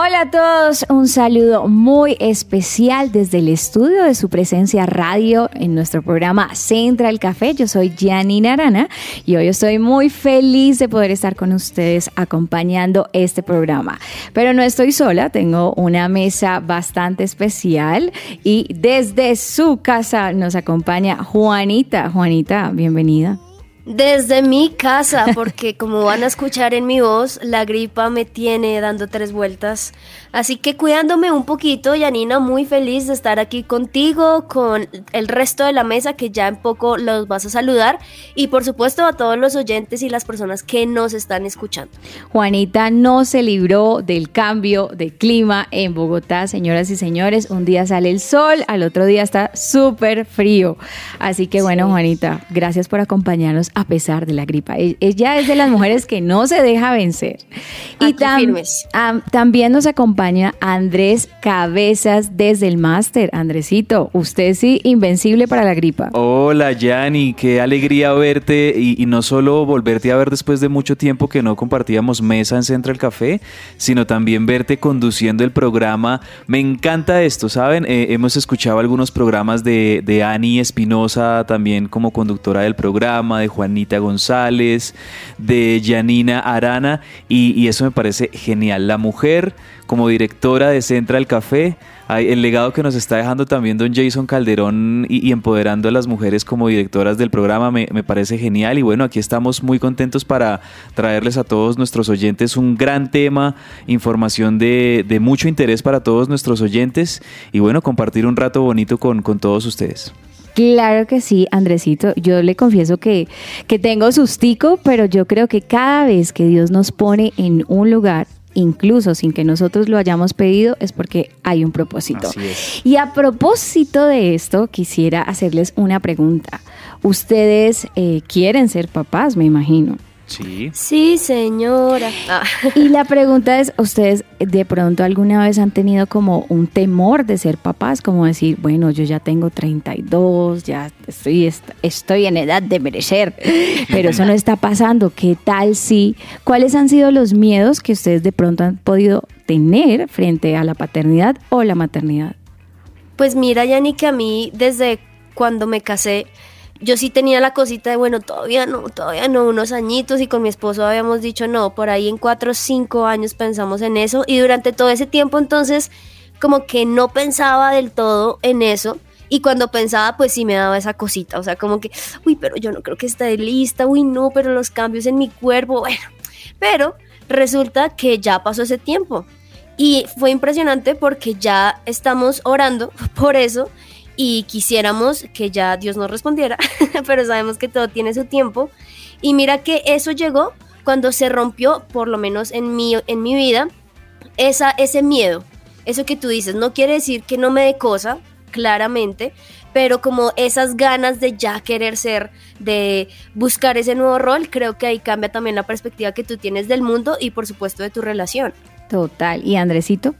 Hola a todos, un saludo muy especial desde el estudio de su presencia radio en nuestro programa Central Café. Yo soy Janina Arana y hoy estoy muy feliz de poder estar con ustedes acompañando este programa. Pero no estoy sola, tengo una mesa bastante especial y desde su casa nos acompaña Juanita. Juanita, bienvenida. Desde mi casa, porque como van a escuchar en mi voz, la gripa me tiene dando tres vueltas. Así que cuidándome un poquito, Yanina, muy feliz de estar aquí contigo, con el resto de la mesa que ya en poco los vas a saludar y por supuesto a todos los oyentes y las personas que nos están escuchando. Juanita no se libró del cambio de clima en Bogotá, señoras y señores. Un día sale el sol, al otro día está súper frío. Así que bueno, Juanita, gracias por acompañarnos a pesar de la gripa. E- Ella es de las mujeres que no se deja vencer. Y Aquí firmes. am- también nos acompaña Andrés Cabezas desde el máster. Andresito, usted sí, invencible para la gripa. Hola Yanni, qué alegría verte y, y no solo volverte a ver después de mucho tiempo que no compartíamos mesa en Central Café, sino también verte conduciendo el programa. Me encanta esto, ¿saben? Eh, hemos escuchado algunos programas de, de Ani Espinosa también como conductora del programa, de Juanita González, de Janina Arana y, eso me parece genial. La mujer como directora de Central Café, el legado que nos está dejando también don Jason Calderón y, empoderando a las mujeres como directoras del programa me, parece genial y bueno, aquí estamos muy contentos para traerles a todos nuestros oyentes un gran tema, información de, de mucho interés para todos nuestros oyentes y bueno, compartir un rato bonito con todos ustedes. Claro que sí, Andresito. Yo le confieso que, que tengo sustico, pero yo creo que cada vez que Dios nos pone en un lugar, incluso sin que nosotros lo hayamos pedido, es porque hay un propósito. Y a propósito de esto, quisiera hacerles una pregunta. Ustedes eh, quieren ser papás, me imagino. Sí. Sí, señora. Ah. Y la pregunta es, ¿ustedes de pronto alguna vez han tenido como un temor de ser papás? Como decir, bueno, yo ya tengo 32, ya estoy, est- estoy en edad de merecer, pero eso no está pasando. ¿Qué tal si? ¿Cuáles han sido los miedos que ustedes de pronto han podido tener frente a la paternidad o la maternidad? Pues mira, Yanni, que a mí desde cuando me casé, yo sí tenía la cosita de, bueno, todavía no, todavía no, unos añitos y con mi esposo habíamos dicho, no, por ahí en cuatro o cinco años pensamos en eso y durante todo ese tiempo entonces como que no pensaba del todo en eso y cuando pensaba pues sí me daba esa cosita, o sea, como que, uy, pero yo no creo que esté lista, uy, no, pero los cambios en mi cuerpo, bueno, pero resulta que ya pasó ese tiempo y fue impresionante porque ya estamos orando por eso y quisiéramos que ya Dios nos respondiera, pero sabemos que todo tiene su tiempo. Y mira que eso llegó cuando se rompió, por lo menos en mi, en mi vida, esa, ese miedo. Eso que tú dices, no quiere decir que no me dé cosa, claramente, pero como esas ganas de ya querer ser, de buscar ese nuevo rol, creo que ahí cambia también la perspectiva que tú tienes del mundo y por supuesto de tu relación. Total. ¿Y Andresito?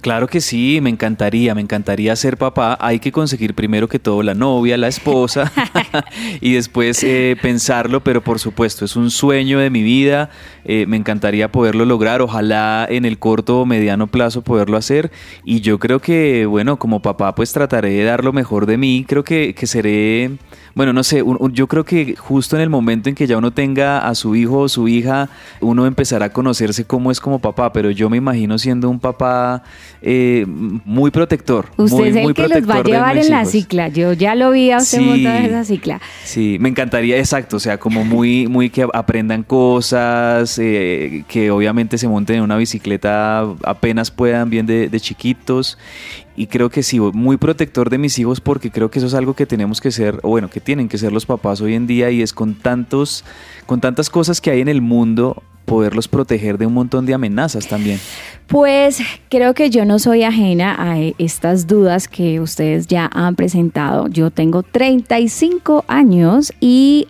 Claro que sí, me encantaría, me encantaría ser papá. Hay que conseguir primero que todo la novia, la esposa y después eh, pensarlo, pero por supuesto es un sueño de mi vida. eh, me encantaría poderlo lograr, ojalá en el corto o mediano plazo poderlo hacer. Y yo creo que, bueno, como papá pues trataré de dar lo mejor de mí. Creo que, que seré, bueno, no sé, un- un- yo creo que justo en el momento en que ya uno tenga a su hijo o su hija, uno empezará a conocerse cómo es como papá, pero yo me imagino siendo un papá eh, muy protector. Usted muy, es el muy que los va a llevar en la cicla. Yo ya lo vi a usted Sí. en esa cicla. Sí, me encantaría, exacto, o sea, como muy, muy que aprendan cosas, eh, que obviamente se monten en una bicicleta apenas puedan, bien de, de chiquitos. Y creo que sí, muy protector de mis hijos porque creo que eso es algo que tenemos que ser, o bueno, que tienen que ser los papás hoy en día y es con tantos, con tantas cosas que hay en el mundo, poderlos proteger de un montón de amenazas también. Pues creo que yo no soy ajena a estas dudas que ustedes ya han presentado. Yo tengo 35 años y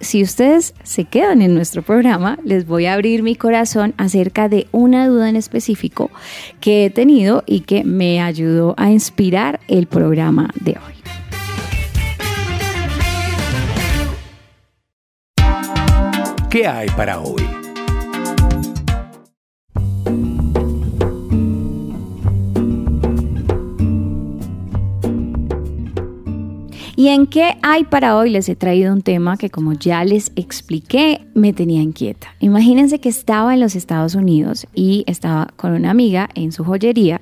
si ustedes se quedan en nuestro programa, les voy a abrir mi corazón acerca de una duda en específico que he tenido y que me ayudó a inspirar el programa de hoy. ¿Qué hay para hoy? ¿Y en qué hay para hoy? Les he traído un tema que como ya les expliqué, me tenía inquieta. Imagínense que estaba en los Estados Unidos y estaba con una amiga en su joyería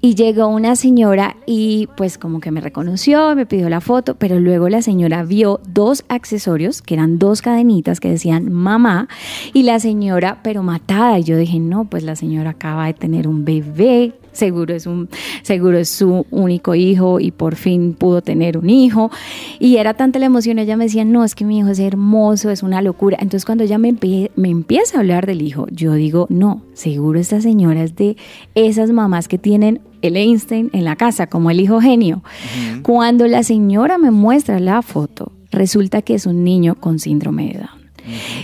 y llegó una señora y pues como que me reconoció, me pidió la foto, pero luego la señora vio dos accesorios que eran dos cadenitas que decían mamá y la señora pero matada y yo dije, no, pues la señora acaba de tener un bebé, seguro es un seguro es su único hijo y por fin pudo tener un hijo. Y era tanta la emoción ella me decía no es que mi hijo es hermoso es una locura entonces cuando ella me, me empieza a hablar del hijo yo digo no seguro esta señora es de esas mamás que tienen el Einstein en la casa como el hijo genio cuando la señora me muestra la foto resulta que es un niño con síndrome de Down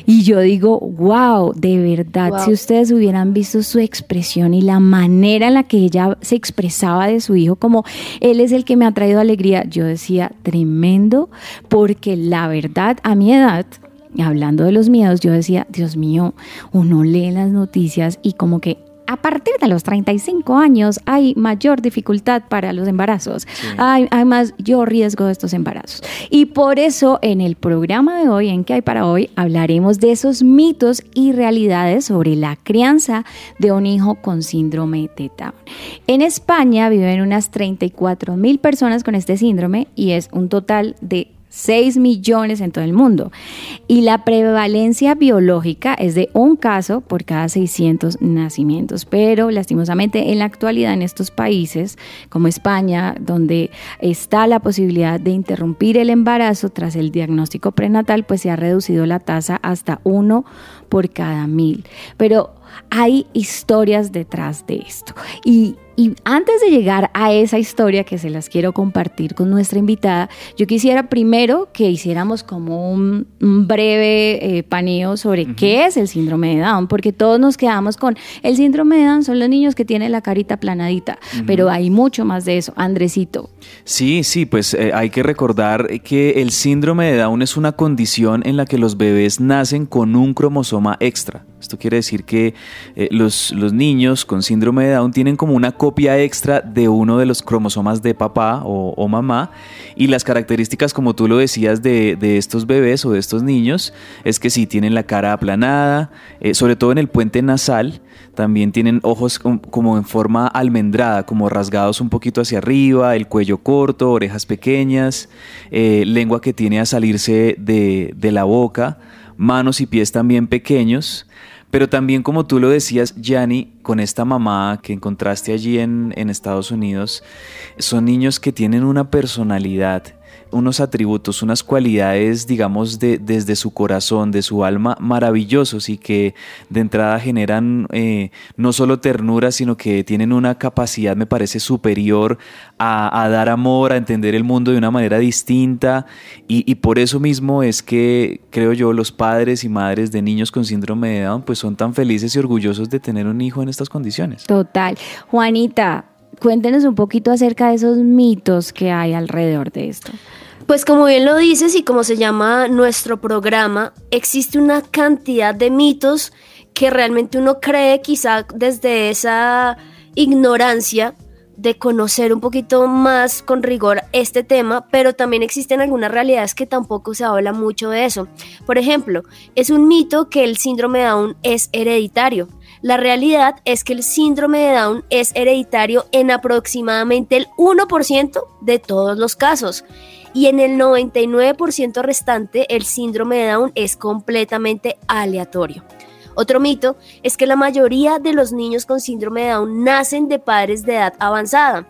y yo digo, wow, de verdad, si ustedes hubieran visto su expresión y la manera en la que ella se expresaba de su hijo, como él es el que me ha traído alegría, yo decía, tremendo, porque la verdad, a mi edad, hablando de los miedos, yo decía, Dios mío, uno lee las noticias y como que a partir de los 35 años hay mayor dificultad para los embarazos, hay, hay, mayor riesgo de estos embarazos. Y por eso en el programa de hoy, en que hay para hoy, hablaremos de esos mitos y realidades sobre la crianza de un hijo con síndrome de Down. En España viven unas 34 mil personas con este síndrome y es un total de 6 millones en todo el mundo. Y la prevalencia biológica es de un caso por cada 600 nacimientos. Pero lastimosamente en la actualidad en estos países como España, donde está la posibilidad de interrumpir el embarazo tras el diagnóstico prenatal, pues se ha reducido la tasa hasta uno por cada mil. Pero hay historias detrás de esto. Y y antes de llegar a esa historia que se las quiero compartir con nuestra invitada, yo quisiera primero que hiciéramos como un, breve eh, paneo sobre qué es el síndrome de Down, porque todos nos quedamos con el síndrome de Down son los niños que tienen la carita planadita, pero hay mucho más de eso. Andresito. Sí, sí, pues eh, hay que recordar que el síndrome de Down es una condición en la que los bebés nacen con un cromosoma extra. Esto quiere decir que eh, los, los niños con síndrome de Down tienen como una copia extra de uno de los cromosomas de papá o, mamá. Y las características, como tú lo decías, de, estos bebés o de estos niños es que sí tienen la cara aplanada, eh, sobre todo en el puente nasal. También tienen ojos como en forma almendrada, como rasgados un poquito hacia arriba, el cuello corto, orejas pequeñas, eh, lengua que tiene a salirse de, de la boca, manos y pies también pequeños. Pero también como tú lo decías, Yanni, con esta mamá que encontraste allí en, en Estados Unidos, son niños que tienen una personalidad unos atributos, unas cualidades, digamos, de, desde su corazón, de su alma, maravillosos y que de entrada generan eh, no solo ternura, sino que tienen una capacidad, me parece, superior a, dar amor, a entender el mundo de una manera distinta. Y, por eso mismo es que, creo yo, los padres y madres de niños con síndrome de Down, pues son tan felices y orgullosos de tener un hijo en estas condiciones. Total. Juanita, cuéntenos un poquito acerca de esos mitos que hay alrededor de esto. Pues como bien lo dices y como se llama nuestro programa, existe una cantidad de mitos que realmente uno cree quizá desde esa ignorancia de conocer un poquito más con rigor este tema, pero también existen algunas realidades que tampoco se habla mucho de eso. Por ejemplo, es un mito que el síndrome de Down es hereditario. La realidad es que el síndrome de Down es hereditario en aproximadamente el 1% de todos los casos y en el 99% restante el síndrome de Down es completamente aleatorio. Otro mito es que la mayoría de los niños con síndrome de Down nacen de padres de edad avanzada.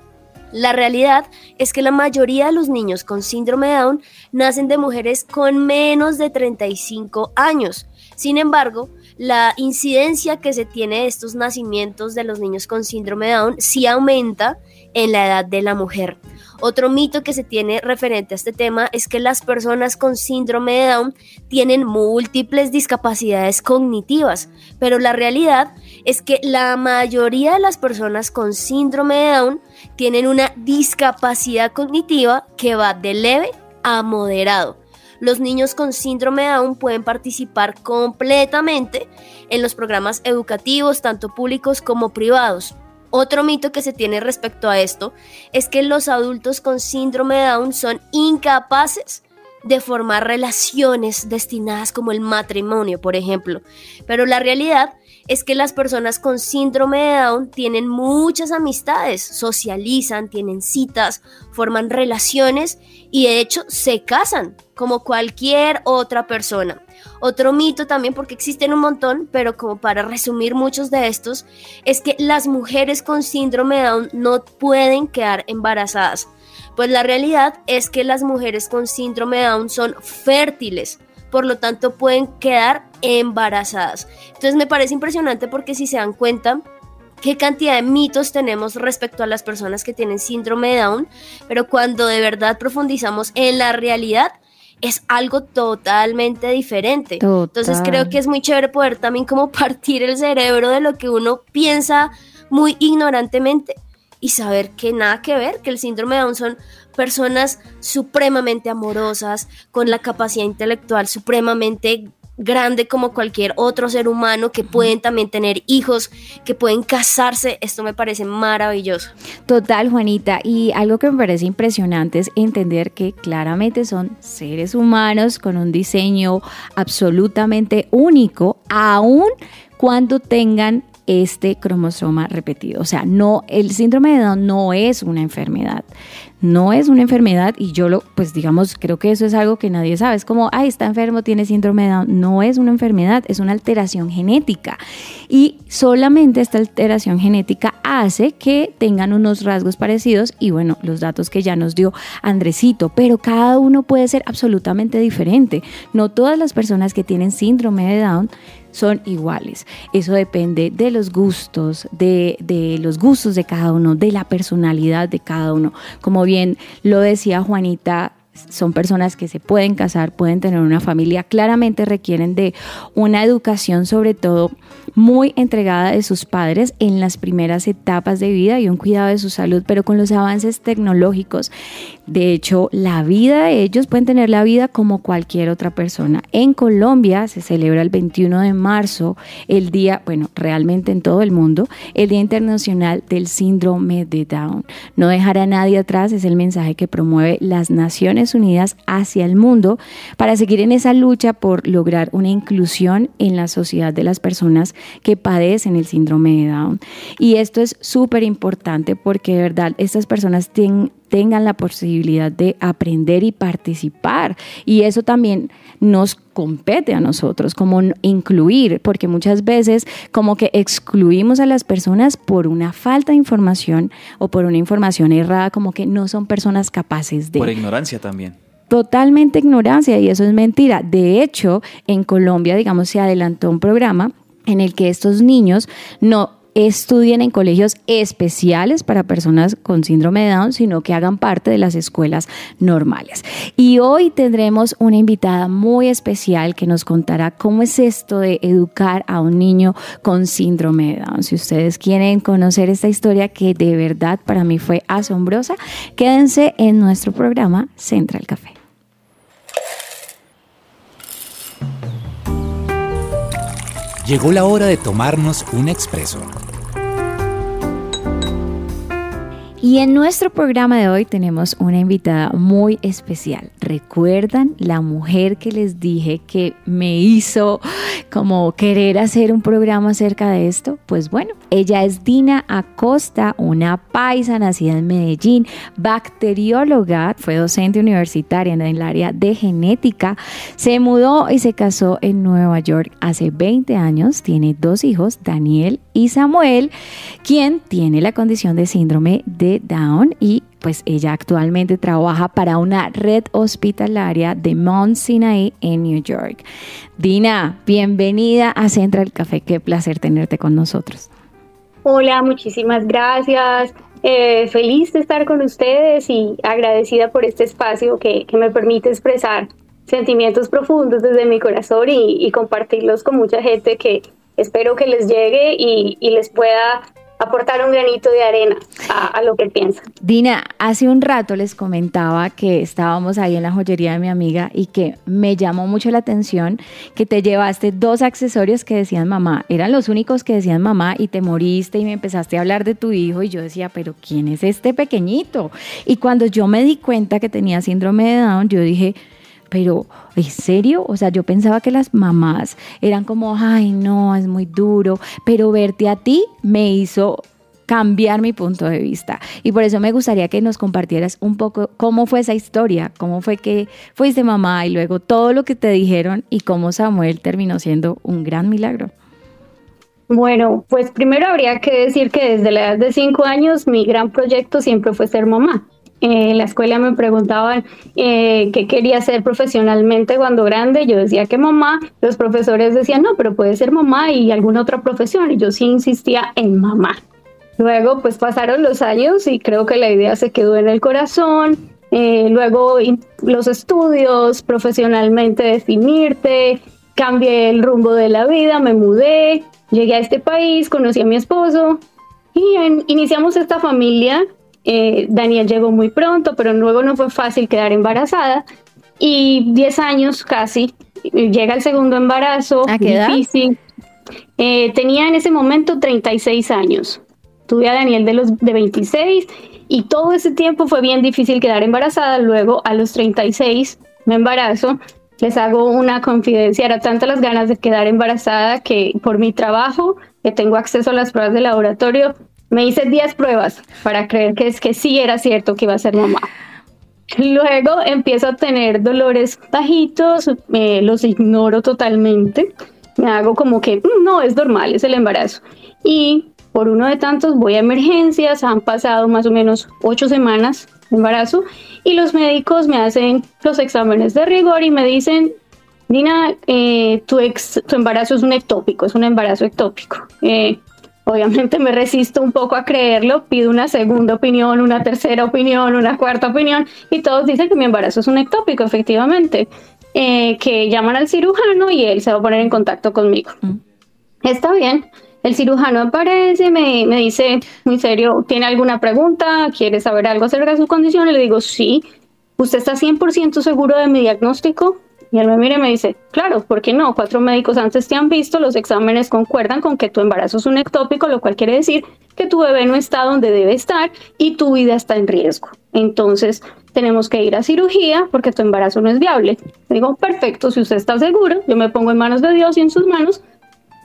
La realidad es que la mayoría de los niños con síndrome de Down nacen de mujeres con menos de 35 años. Sin embargo, la incidencia que se tiene de estos nacimientos de los niños con síndrome de Down sí aumenta en la edad de la mujer. Otro mito que se tiene referente a este tema es que las personas con síndrome de Down tienen múltiples discapacidades cognitivas, pero la realidad es que la mayoría de las personas con síndrome de Down tienen una discapacidad cognitiva que va de leve a moderado. Los niños con síndrome de Down pueden participar completamente en los programas educativos, tanto públicos como privados. Otro mito que se tiene respecto a esto es que los adultos con síndrome de Down son incapaces de formar relaciones destinadas como el matrimonio, por ejemplo. Pero la realidad es que las personas con síndrome de Down tienen muchas amistades, socializan, tienen citas, forman relaciones y de hecho se casan como cualquier otra persona. Otro mito también, porque existen un montón, pero como para resumir muchos de estos, es que las mujeres con síndrome de Down no pueden quedar embarazadas. Pues la realidad es que las mujeres con síndrome de Down son fértiles por lo tanto pueden quedar embarazadas. Entonces me parece impresionante porque si se dan cuenta, qué cantidad de mitos tenemos respecto a las personas que tienen síndrome de Down, pero cuando de verdad profundizamos en la realidad, es algo totalmente diferente. Entonces creo que es muy chévere poder también como partir el cerebro de lo que uno piensa muy ignorantemente y saber que nada que ver, que el síndrome de Down son personas supremamente amorosas, con la capacidad intelectual supremamente grande como cualquier otro ser humano, que pueden también tener hijos, que pueden casarse. Esto me parece maravilloso. Total, Juanita. Y algo que me parece impresionante es entender que claramente son seres humanos con un diseño absolutamente único, aun cuando tengan este cromosoma repetido. O sea, no, el síndrome de Down no es una enfermedad. No es una enfermedad y yo lo, pues digamos, creo que eso es algo que nadie sabe. Es como, ay, está enfermo, tiene síndrome de Down. No es una enfermedad, es una alteración genética. Y solamente esta alteración genética hace que tengan unos rasgos parecidos y bueno, los datos que ya nos dio Andresito, pero cada uno puede ser absolutamente diferente. No todas las personas que tienen síndrome de Down son iguales. Eso depende de los gustos, de, de, los gustos de cada uno, de la personalidad de cada uno. Como bien lo decía Juanita, son personas que se pueden casar, pueden tener una familia, claramente requieren de una educación sobre todo muy entregada de sus padres en las primeras etapas de vida y un cuidado de su salud, pero con los avances tecnológicos, de hecho, la vida de ellos pueden tener la vida como cualquier otra persona. En Colombia se celebra el 21 de marzo el día, bueno, realmente en todo el mundo, el Día Internacional del Síndrome de Down. No dejar a nadie atrás es el mensaje que promueve las Naciones Unidas hacia el mundo para seguir en esa lucha por lograr una inclusión en la sociedad de las personas que padecen el síndrome de Down. Y esto es súper importante porque de verdad estas personas tengan la posibilidad de aprender y participar. Y eso también nos compete a nosotros, como incluir, porque muchas veces como que excluimos a las personas por una falta de información o por una información errada, como que no son personas capaces de... Por ignorancia también totalmente ignorancia y eso es mentira. De hecho, en Colombia, digamos, se adelantó un programa en el que estos niños no estudien en colegios especiales para personas con síndrome de Down, sino que hagan parte de las escuelas normales. Y hoy tendremos una invitada muy especial que nos contará cómo es esto de educar a un niño con síndrome de Down. Si ustedes quieren conocer esta historia que de verdad para mí fue asombrosa, quédense en nuestro programa Central Café. Llegó la hora de tomarnos un expreso. Y en nuestro programa de hoy tenemos una invitada muy especial. ¿Recuerdan la mujer que les dije que me hizo como querer hacer un programa acerca de esto? Pues bueno, ella es Dina Acosta, una paisa nacida en Medellín, bacterióloga, fue docente universitaria en el área de genética, se mudó y se casó en Nueva York hace 20 años, tiene dos hijos, Daniel y Samuel, quien tiene la condición de síndrome de Down y pues ella actualmente trabaja para una red hospitalaria de Mount Sinai en New York. Dina, bienvenida a Central Café, qué placer tenerte con nosotros. Hola, muchísimas gracias. Eh, feliz de estar con ustedes y agradecida por este espacio que, que me permite expresar sentimientos profundos desde mi corazón y, compartirlos con mucha gente que espero que les llegue y les pueda aportar un granito de arena a, lo que piensan. Dina, hace un rato les comentaba que estábamos ahí en la joyería de mi amiga y que me llamó mucho la atención que te llevaste dos accesorios que decían mamá. Eran los únicos que decían mamá y te moriste y me empezaste a hablar de tu hijo y yo decía, pero ¿quién es este pequeñito? Y cuando yo me di cuenta que tenía síndrome de Down, yo dije, pero ¿en serio? O sea, yo pensaba que las mamás eran como, ay, no, es muy duro, pero verte a ti me hizo cambiar mi punto de vista. Y por eso me gustaría que nos compartieras un poco cómo fue esa historia, cómo fue que fuiste mamá y luego todo lo que te dijeron y cómo Samuel terminó siendo un gran milagro. Bueno, pues primero habría que decir que desde la edad de cinco años mi gran proyecto siempre fue ser mamá en la escuela me preguntaban eh, qué quería ser profesionalmente cuando grande. Yo decía que mamá, los profesores decían, no, pero puede ser mamá y alguna otra profesión. Y yo sí insistía en mamá. Luego, pues pasaron los años y creo que la idea se quedó en el corazón. Eh, luego los estudios, profesionalmente definirte, cambié el rumbo de la vida, me mudé, llegué a este país, conocí a mi esposo y iniciamos esta familia eh, Daniel llegó muy pronto, pero luego no fue fácil quedar embarazada. Y 10 años casi, llega el segundo embarazo, ¿A qué difícil. Eh, tenía en ese momento 36 años. Tuve a Daniel de los de 26 y todo ese tiempo fue bien difícil quedar embarazada. Luego a los 36 me embarazo. Les hago una confidencia, era tantas las ganas de quedar embarazada que por mi trabajo, que tengo acceso a las pruebas de laboratorio, me hice 10 pruebas para creer que es que sí era cierto que iba a ser mamá. Luego empiezo a tener dolores bajitos, los ignoro totalmente. Me hago como que mm, no, es normal, es el embarazo. Y por uno de tantos voy a emergencias, han pasado más o menos ocho semanas de embarazo y los médicos me hacen los exámenes de rigor y me dicen, Dina, eh, tu, tu embarazo es un ectópico, es un embarazo ectópico. Eh, Obviamente me resisto un poco a creerlo, pido una segunda opinión, una tercera opinión, una cuarta opinión y todos dicen que mi embarazo es un ectópico, efectivamente, eh, que llaman al cirujano y él se va a poner en contacto conmigo. Mm. Está bien, el cirujano aparece, me, me dice muy serio, ¿tiene alguna pregunta? ¿Quiere saber algo acerca de su condición? Y le digo, sí. ¿Usted está 100% seguro de mi diagnóstico? Y él me mira y me dice, claro, ¿por qué no? Cuatro médicos antes te han visto, los exámenes concuerdan con que tu embarazo es un ectópico, lo cual quiere decir que tu bebé no está donde debe estar y tu vida está en riesgo. Entonces, tenemos que ir a cirugía porque tu embarazo no es viable. digo, perfecto, si usted está seguro, yo me pongo en manos de Dios y en sus manos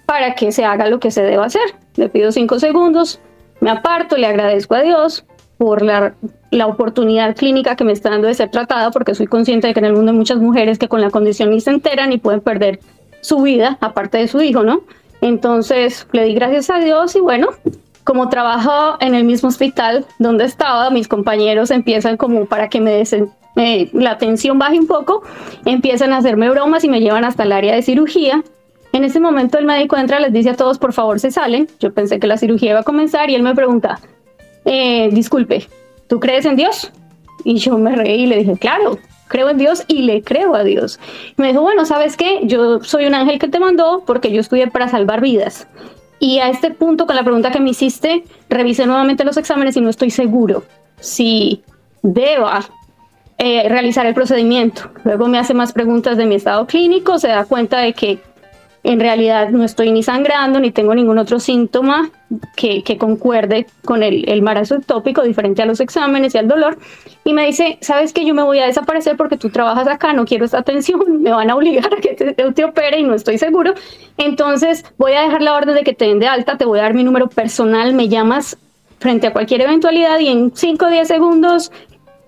para que se haga lo que se deba hacer. Le pido cinco segundos, me aparto, le agradezco a Dios, por la, la, oportunidad clínica que me está dando de ser tratada, porque soy consciente de que en el mundo hay muchas mujeres que con la condición ni se enteran y pueden perder su vida, aparte de su hijo, ¿no? Entonces le di gracias a Dios y bueno, como trabajo en el mismo hospital donde estaba, mis compañeros empiezan como para que me desen, la tensión baje un poco, empiezan a hacerme bromas y me llevan hasta el área de cirugía. En ese momento el médico entra, les dice a todos, por favor, se salen. Yo pensé que la cirugía iba a comenzar y él me pregunta, eh, disculpe, ¿tú crees en Dios? Y yo me reí y le dije, claro, creo en Dios y le creo a Dios. me dijo, bueno, ¿sabes qué? Yo soy un ángel que te mandó porque yo estudié para salvar vidas. Y a este punto, con la pregunta que me hiciste, revisé nuevamente los exámenes y no estoy seguro si deba eh, realizar el procedimiento. Luego me hace más preguntas de mi estado clínico, se da cuenta de que en realidad no estoy ni sangrando ni tengo ningún otro síntoma que, concuerde con el, embarazo ectópico, diferente a los exámenes y al dolor. Y me dice, sabes que yo me voy a desaparecer porque tú trabajas acá, no quiero esta atención, me van a obligar a que te, te opere y no estoy seguro. Entonces voy a dejar la orden de que te den de alta, te voy a dar mi número personal, me llamas frente a cualquier eventualidad y en 5 o 10 segundos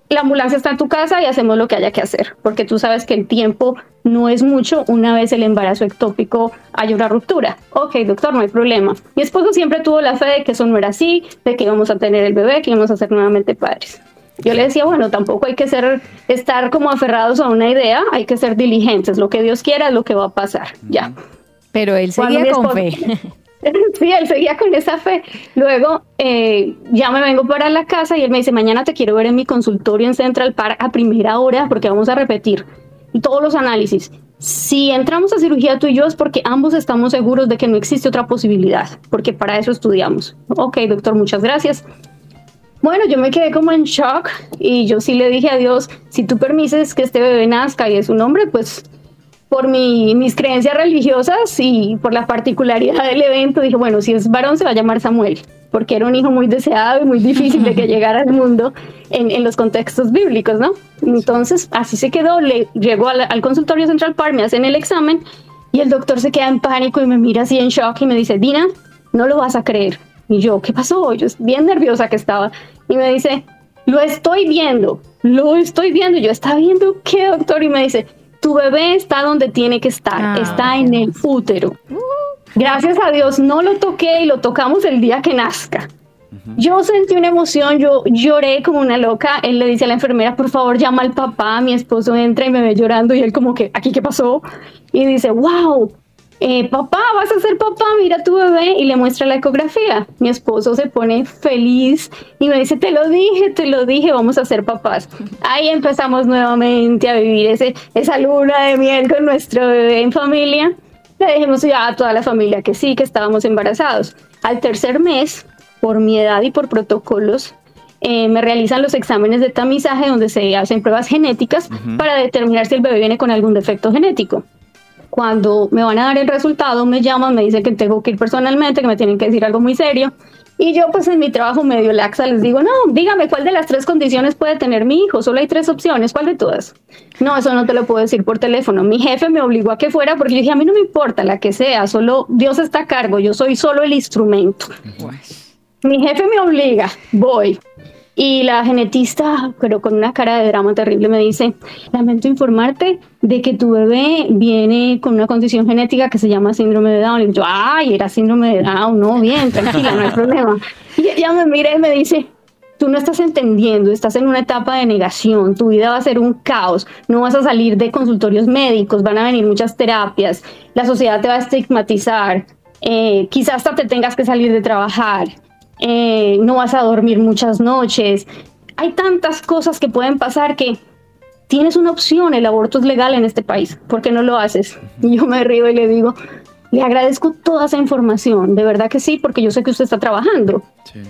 la ambulancia está en tu casa y hacemos lo que haya que hacer, porque tú sabes que el tiempo no es mucho una vez el embarazo ectópico hay una ruptura. Ok, doctor, no hay problema. Mi esposo siempre tuvo la fe de que eso no era así, de que íbamos a tener el bebé, que íbamos a ser nuevamente padres. Yo le decía, bueno, tampoco hay que ser, estar como aferrados a una idea, hay que ser diligentes. Lo que Dios quiera es lo que va a pasar. Ya. Pero él seguía con fe. Sí, él seguía con esa fe. Luego eh, ya me vengo para la casa y él me dice, mañana te quiero ver en mi consultorio en Central Park a primera hora porque vamos a repetir todos los análisis. Si entramos a cirugía tú y yo es porque ambos estamos seguros de que no existe otra posibilidad, porque para eso estudiamos. Ok, doctor, muchas gracias. Bueno, yo me quedé como en shock y yo sí le dije a Dios, si tú permites que este bebé nazca y es un hombre, pues por mi- mis creencias religiosas y por la particularidad del evento, dije, bueno, si es varón se va a llamar Samuel, porque era un hijo muy deseado y muy difícil de que llegara al mundo en, en los contextos bíblicos, ¿no? Entonces, así se quedó, le llegó al, al consultorio Central Park, me hacen el examen y el doctor se queda en pánico y me mira así en shock y me dice, Dina, no lo vas a creer. Y yo, ¿qué pasó? Yo bien nerviosa que estaba. Y me dice, lo estoy viendo, lo estoy viendo. Y yo, ¿está viendo qué, doctor? Y me dice, tu bebé está donde tiene que estar, Ah. está en el útero. Gracias a Dios no lo toqué y lo tocamos el día que nazca. Yo sentí una emoción, yo lloré como una loca. Él le dice a la enfermera, por favor, llama al papá. Mi esposo entra y me ve llorando y él como que, ¿aquí qué pasó? Y dice, wow, eh, papá, vas a ser papá, mira tu bebé y le muestra la ecografía. Mi esposo se pone feliz y me dice, te lo dije, te lo dije, vamos a ser papás. Ahí empezamos nuevamente a vivir ese, esa luna de miel con nuestro bebé en familia. Le dijimos ya a toda la familia que sí, que estábamos embarazados. Al tercer mes, por mi edad y por protocolos, eh, me realizan los exámenes de tamizaje donde se hacen pruebas genéticas para determinar si el bebé viene con algún defecto genético. Cuando me van a dar el resultado, me llaman, me dicen que tengo que ir personalmente, que me tienen que decir algo muy serio. Y yo pues en mi trabajo medio laxa les digo, no, dígame cuál de las tres condiciones puede tener mi hijo, solo hay tres opciones, ¿cuál de todas? No, eso no te lo puedo decir por teléfono. Mi jefe me obligó a que fuera porque yo dije, a mí no me importa la que sea, solo Dios está a cargo, yo soy solo el instrumento. Mi jefe me obliga, voy. Y la genetista, pero con una cara de drama terrible, me dice, lamento informarte de que tu bebé viene con una condición genética que se llama síndrome de Down. Y yo, ay, era síndrome de Down, no, bien, tranquila, no hay problema. Y ella me mira y me dice, tú no estás entendiendo, estás en una etapa de negación, tu vida va a ser un caos, no vas a salir de consultorios médicos, van a venir muchas terapias, la sociedad te va a estigmatizar, eh, quizás hasta te tengas que salir de trabajar, eh, no vas a dormir muchas noches. Hay tantas cosas que pueden pasar que tienes una opción, el aborto es legal en este país, ¿por qué no lo haces? Y yo me río y le digo, le agradezco toda esa información, de verdad que sí, porque yo sé que usted está trabajando,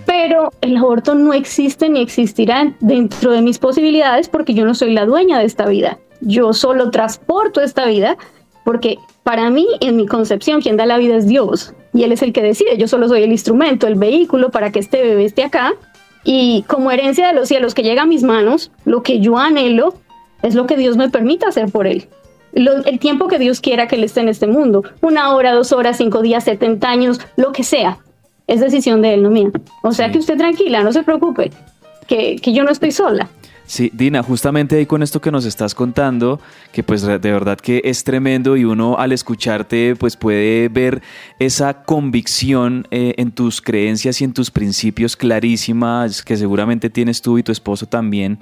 pero el aborto no existe ni existirá dentro de mis posibilidades porque yo no soy la dueña de esta vida, yo solo transporto esta vida porque para mí, en mi concepción, quien da la vida es Dios y Él es el que decide. Yo solo soy el instrumento, el vehículo para que este bebé esté acá. Y como herencia de los cielos que llega a mis manos, lo que yo anhelo es lo que Dios me permita hacer por Él. Lo- el tiempo que Dios quiera que Él esté en este mundo. Una hora, dos horas, cinco días, 70 años, lo que sea. Es decisión de Él, no mía. O sea que usted tranquila, no se preocupe, que, que yo no estoy sola. Sí, Dina, justamente ahí con esto que nos estás contando, que pues de verdad que es tremendo y uno al escucharte pues puede ver esa convicción eh, en tus creencias y en tus principios clarísimas que seguramente tienes tú y tu esposo también.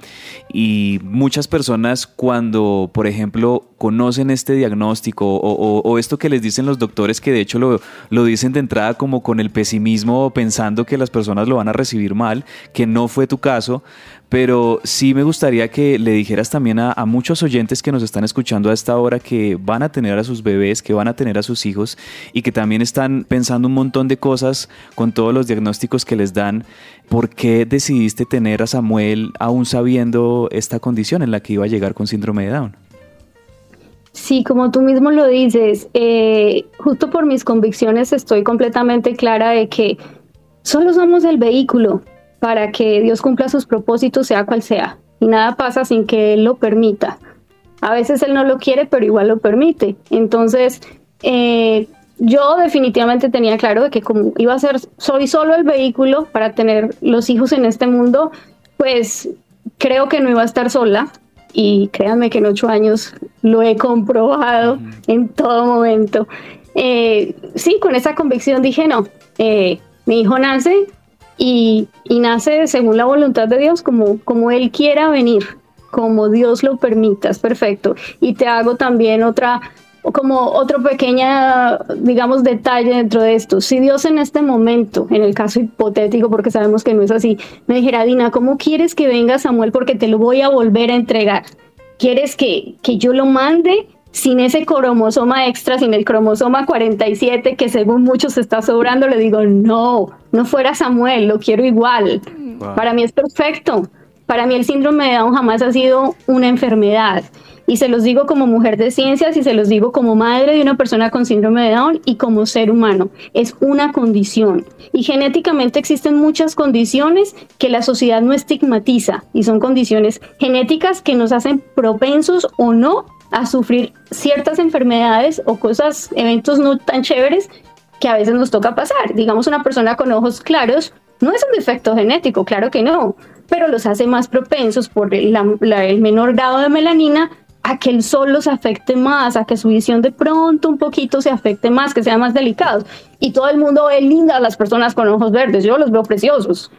Y muchas personas cuando, por ejemplo, conocen este diagnóstico o, o- o esto que les dicen los doctores, que de hecho lo, lo dicen de entrada como con el pesimismo, pensando que las personas lo van a recibir mal, que no fue tu caso, pero sí me gustaría que le dijeras también a, muchos oyentes que nos están escuchando a esta hora que van a tener a sus bebés, que van a tener a sus hijos y que también están pensando un montón de cosas con todos los diagnósticos que les dan. ¿Por qué decidiste tener a Samuel aún sabiendo esta condición en la que iba a llegar con síndrome de Down? Sí, como tú mismo lo dices, eh, justo por mis convicciones estoy completamente clara de que solo somos el vehículo para que Dios cumpla sus propósitos, sea cual sea, y nada pasa sin que Él lo permita. A veces Él no lo quiere, pero igual lo permite. Entonces, eh, yo definitivamente tenía claro de que como iba a ser, soy solo el vehículo para tener los hijos en este mundo, pues creo que no iba a estar sola. Y créanme que en ocho años lo he comprobado en todo momento. Eh, sí, con esa convicción dije, no, eh, mi hijo nace, y, y nace según la voluntad de Dios, como, como Él quiera venir, como Dios lo permita, perfecto. Y te hago también otra como otro pequeña, digamos, detalle dentro de esto. Si Dios en este momento, en el caso hipotético, porque sabemos que no es así, me dijera, Dina, ¿cómo quieres que venga Samuel? Porque te lo voy a volver a entregar. ¿Quieres que, que yo lo mande sin ese cromosoma extra, sin el cromosoma 47 que según muchos está sobrando? Le digo, no, no fuera Samuel, lo quiero igual. Para mí es perfecto. Para mí el síndrome de Down jamás ha sido una enfermedad. Y se los digo como mujer de ciencias y se los digo como madre de una persona con síndrome de Down y como ser humano. Es una condición. Y genéticamente existen muchas condiciones que la sociedad no estigmatiza y son condiciones genéticas que nos hacen propensos o no a sufrir ciertas enfermedades o cosas, eventos no tan chéveres que a veces nos toca pasar. Digamos, una persona con ojos claros no es un defecto genético, claro que no, pero los hace más propensos por el menor grado de melanina a que el sol los afecte más, a que su visión de pronto un poquito se afecte más, que sean más delicados. Y todo el mundo ve lindas a las personas con ojos verdes, yo los veo preciosos.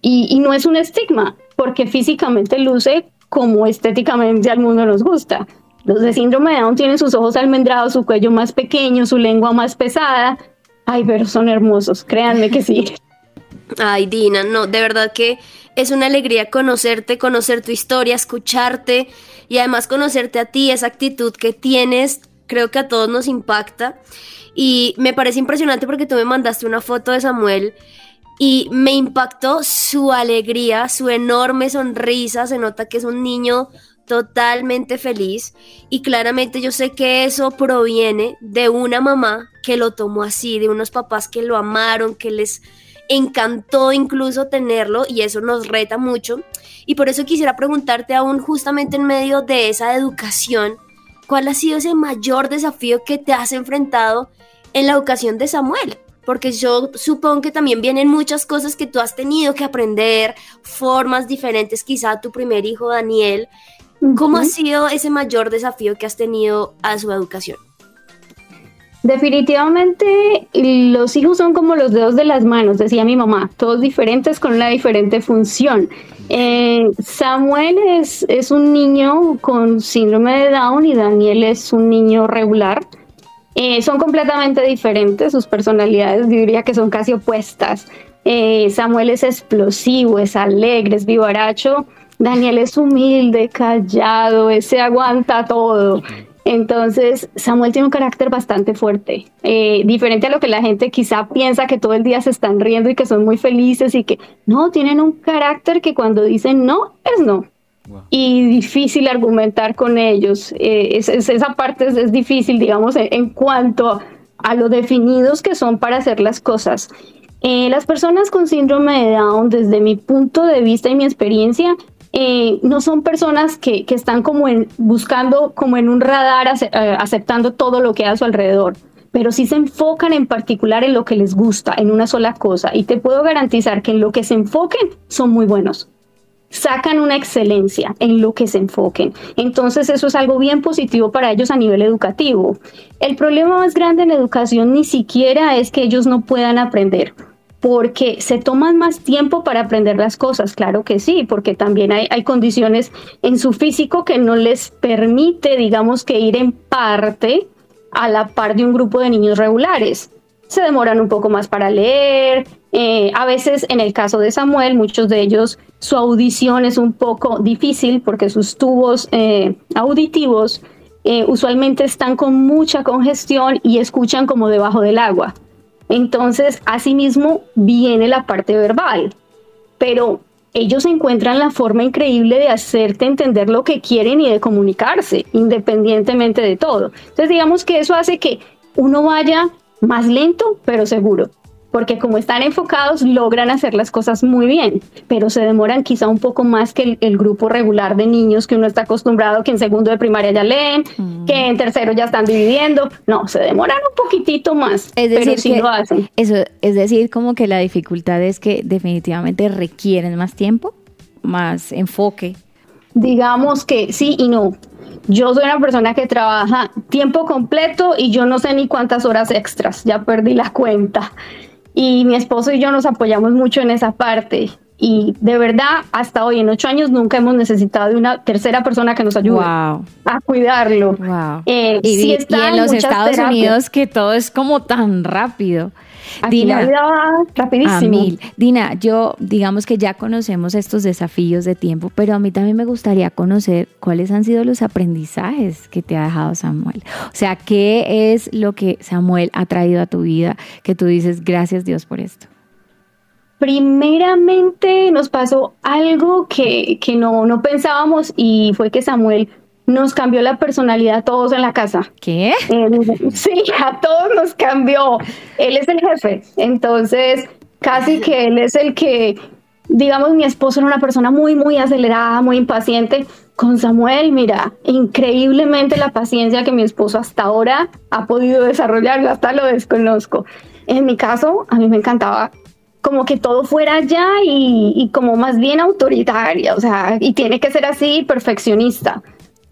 Y, no es un estigma, porque físicamente luce como estéticamente al mundo nos gusta. Los de síndrome de Down tienen sus ojos almendrados, su cuello más pequeño, su lengua más pesada. Ay, pero son hermosos, créanme que sí. Ay, Dina, no, de verdad que es una alegría conocerte, conocer tu historia, escucharte y además conocerte a ti, esa actitud que tienes, creo que a todos nos impacta. Y me parece impresionante porque tú me mandaste una foto de Samuel y me impactó su alegría, su enorme sonrisa, se nota que es un niño totalmente feliz y claramente yo sé que eso proviene de una mamá que lo tomó así, de unos papás que lo amaron, que les encantó incluso tenerlo y eso nos reta mucho. Y por eso quisiera preguntarte aún justamente en medio de esa educación, ¿cuál ha sido ese mayor desafío que te has enfrentado en la educación de Samuel? Porque yo supongo que también vienen muchas cosas que tú has tenido que aprender, formas diferentes, quizá tu primer hijo Daniel. ¿Cómo ha sido ese mayor desafío que has tenido a su educación? Definitivamente los hijos son como los dedos de las manos, decía mi mamá, todos diferentes con una diferente función. Eh, Samuel es, es un niño con síndrome de Down y Daniel es un niño regular. Eh, son completamente diferentes, sus personalidades diría que son casi opuestas. Eh, Samuel es explosivo, es alegre, es vivaracho. Daniel es humilde, callado, se aguanta todo. Entonces, Samuel tiene un carácter bastante fuerte, eh, diferente a lo que la gente quizá piensa que todo el día se están riendo y que son muy felices y que no, tienen un carácter que cuando dicen no, es no. Y difícil argumentar con ellos. Eh, esa parte es, difícil, digamos, en, cuanto a lo definidos que son para hacer las cosas. Eh, las personas con síndrome de Down, desde mi punto de vista y mi experiencia, no son personas que, están como en, buscando como en un radar eh, aceptando todo lo que hay a su alrededor, pero sí se enfocan en particular en lo que les gusta, en una sola cosa. Y te puedo garantizar que en lo que se enfoquen son muy buenos. Sacan una excelencia en lo que se enfoquen. Entonces eso es algo bien positivo para ellos a nivel educativo. El problema más grande en educación ni siquiera es que ellos no puedan aprender porque se toman más tiempo para aprender las cosas, claro que sí, porque también hay, condiciones en su físico que no les permite, digamos, que ir en parte a la par de un grupo de niños regulares. Se demoran un poco más para leer, eh, a veces en el caso de Samuel, muchos de ellos, su audición es un poco difícil porque sus tubos eh, auditivos eh, usualmente están con mucha congestión y escuchan como debajo del agua. Entonces, asimismo, viene la parte verbal, pero ellos encuentran la forma increíble de hacerte entender lo que quieren y de comunicarse, independientemente de todo. Entonces, digamos que eso hace que uno vaya más lento, pero seguro porque como están enfocados logran hacer las cosas muy bien, pero se demoran quizá un poco más que el, grupo regular de niños que uno está acostumbrado que en segundo de primaria ya leen, mm. que en tercero ya están dividiendo. No, se demoran un poquitito más, es decir, pero sí lo hacen. Eso, es decir, como que la dificultad es que definitivamente requieren más tiempo, más enfoque. Digamos que sí y no. Yo soy una persona que trabaja tiempo completo y yo no sé ni cuántas horas extras, ya perdí la cuenta. Y mi esposo y yo nos apoyamos mucho en esa parte. Y de verdad, hasta hoy, en ocho años, nunca hemos necesitado de una tercera persona que nos ayude a cuidarlo. Wow. Eh, y, en los Estados Unidos, que todo es como tan rápido. Dina, rapidísimo. Dina, yo digamos que ya conocemos estos desafíos de tiempo, pero a mí también me gustaría conocer cuáles han sido los aprendizajes que te ha dejado Samuel. O sea, ¿qué es lo que Samuel ha traído a tu vida que tú dices, gracias Dios por esto? Primeramente nos pasó algo que, que no, no pensábamos y fue que Samuel nos cambió la personalidad a todos en la casa. ¿Qué? sí, a todos nos cambió. Él es el jefe, entonces casi que él es el que, digamos, mi esposo era una persona muy, muy acelerada, muy impaciente. Con Samuel, mira, increíblemente la paciencia que mi esposo hasta ahora ha podido desarrollar, yo hasta lo desconozco. En mi caso, a mí me encantaba como que todo fuera ya y, y como más bien autoritaria, o sea, y tiene que ser así, perfeccionista.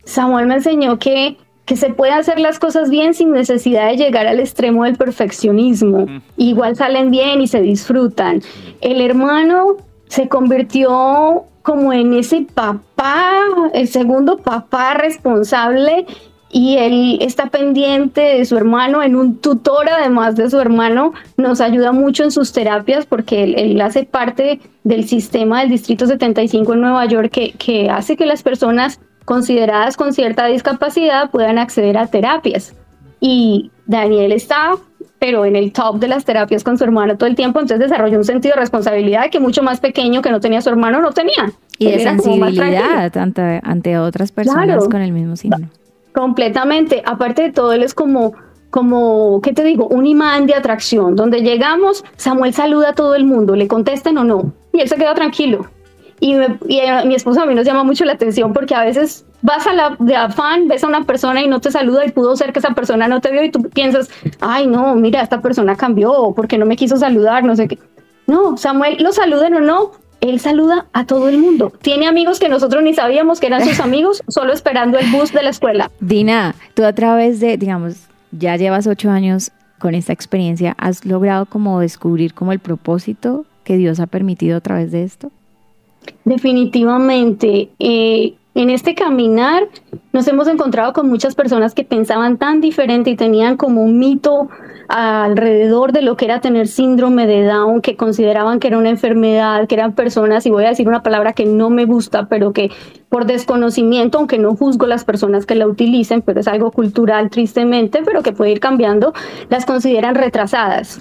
Samuel me enseñó que, que se puede hacer las cosas bien sin necesidad de llegar al extremo del perfeccionismo. Igual salen bien y se disfrutan. El hermano se convirtió como en ese papá, el segundo papá responsable y él está pendiente de su hermano, en un tutor además de su hermano, nos ayuda mucho en sus terapias porque él, hace parte del sistema del Distrito 75 en Nueva York que, que hace que las personas consideradas con cierta discapacidad puedan acceder a terapias. Y Daniel está, pero en el top de las terapias con su hermano todo el tiempo, entonces desarrolló un sentido de responsabilidad que mucho más pequeño que no tenía su hermano no tenía. Y de sensibilidad ante, ante, otras personas con el mismo signo. Completamente. Aparte de todo, él es como, como, ¿qué te digo? Un imán de atracción. Donde llegamos, Samuel saluda a todo el mundo, le contesten o no. Y él se queda tranquilo. Y, mi esposa a mí nos llama mucho la atención porque a veces vas a la de afán, ves a una persona y no te saluda y pudo ser que esa persona no te vio y tú piensas, ay no, mira, esta persona cambió porque no me quiso saludar, no sé qué. No, Samuel, lo saluden o no, él saluda a todo el mundo. Tiene amigos que nosotros ni sabíamos que eran sus amigos, solo esperando el bus de la escuela. Dina, tú a través de, digamos, ya llevas ocho años con esta experiencia, ¿has logrado como descubrir como el propósito que Dios ha permitido a través de esto? Definitivamente. Eh, en este caminar nos hemos encontrado con muchas personas que pensaban tan diferente y tenían como un mito alrededor de lo que era tener síndrome de Down, que consideraban que era una enfermedad, que eran personas, y voy a decir una palabra que no me gusta, pero que por desconocimiento, aunque no juzgo las personas que la utilicen, pero es algo cultural tristemente, pero que puede ir cambiando, las consideran retrasadas.